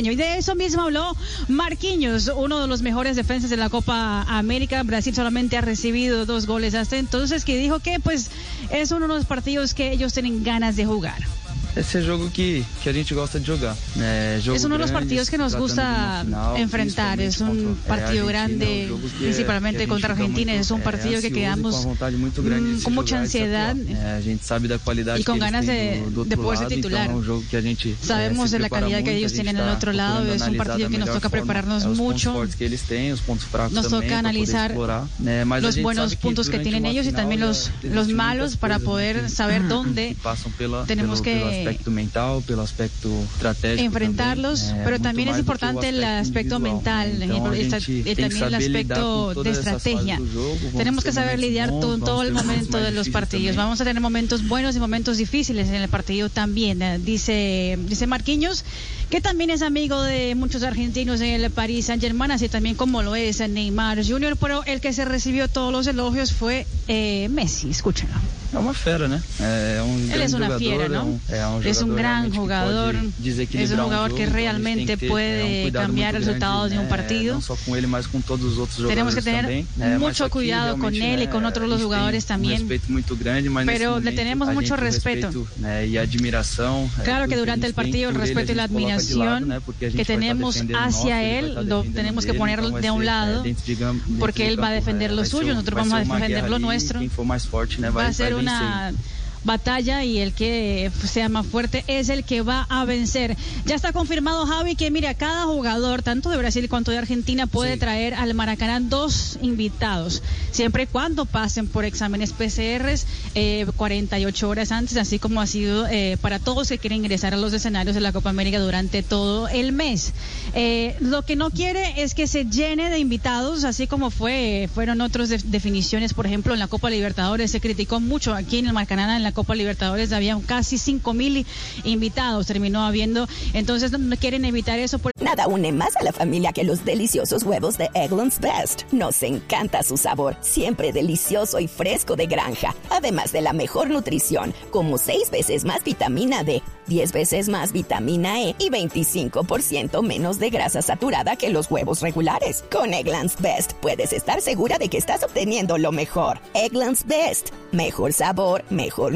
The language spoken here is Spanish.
Y de eso mismo habló Marquinhos, uno de los mejores defensas de la Copa América. Brasil solamente ha recibido dos goles hasta entonces, que dijo que pues es uno de los partidos que ellos tienen ganas de jugar. Esse é jogo que, que a gente gosta de jogar. É, es uno de los partidos que nos gusta final, enfrentar. Es un partido grande, principalmente contra Argentina. Es un partido que quedamos con, con mucha ansiedad y con ganas de, de poder ser titular. Sabemos de la calidad que ellos tienen al otro lado. Es un partido que nos toca prepararnos mucho. Nos toca analizar los buenos puntos que tienen ellos y también los, los malos para poder saber dónde tenemos que aspecto mental, pelo aspecto estratégico. Enfrentarlos, também, pero también es importante el aspecto mental y también el aspecto de estrategia. Tenemos que saber lidiar con todo el momento de los partidos. Vamos a tener momentos buenos y momentos difíciles en el partido también, eh, dice, dice Marquinhos, que también es amigo de muchos argentinos en el Paris Saint-Germain, así también como lo es Neymar Jr., pero el que se recibió todos los elogios fue eh, Messi. Escúchenlo. É uma fera, né? É um Él es una jogador, fiera, ¿no? É um, é um es un gran que jugador, es un jugador um que realmente ter, puede um cambiar el resultado de un partido. Ele, Tenemos que tener também. mucho aqui, cuidado con él y con otros los jugadores Um también. grande, Pero le tenemos mucho respeto. respeto né, admiração. é, Claro que durante el partido el ele, respeto y a la admiración lado, né, que tenemos hacia ele él lo tenemos que poner de un lado porque él va a defender lo suyo, um- nosotros vamos a defender lo nuestro. Né, Va a ser vencer. Batalla y el que sea más fuerte es el que va a vencer. Ya está confirmado, Javi, que mira, cada jugador, tanto de Brasil cuanto de Argentina, puede Sí. traer al Maracaná dos invitados, siempre y cuando pasen por exámenes PCRs eh, 48 horas antes, así como ha sido eh, para todos que quieren ingresar a los escenarios de la Copa América durante todo el mes. Eh, lo que no quiere es que se llene de invitados, así como fue fueron otras de- definiciones, por ejemplo, en la Copa Libertadores se criticó mucho aquí en el Maracaná, en la Copa Libertadores había casi 5 mil invitados, terminó habiendo, entonces no- no quieren evitar eso. Por Nada une más a la familia que los deliciosos huevos de Eggland's Best. Nos encanta su sabor, siempre delicioso y fresco de granja, además de la mejor nutrición, como 6 veces más vitamina D, 10 veces más vitamina E y 25% menos de grasa saturada que los huevos regulares. Con Eggland's Best puedes estar segura de que estás obteniendo lo mejor. Eggland's Best, mejor sabor, mejor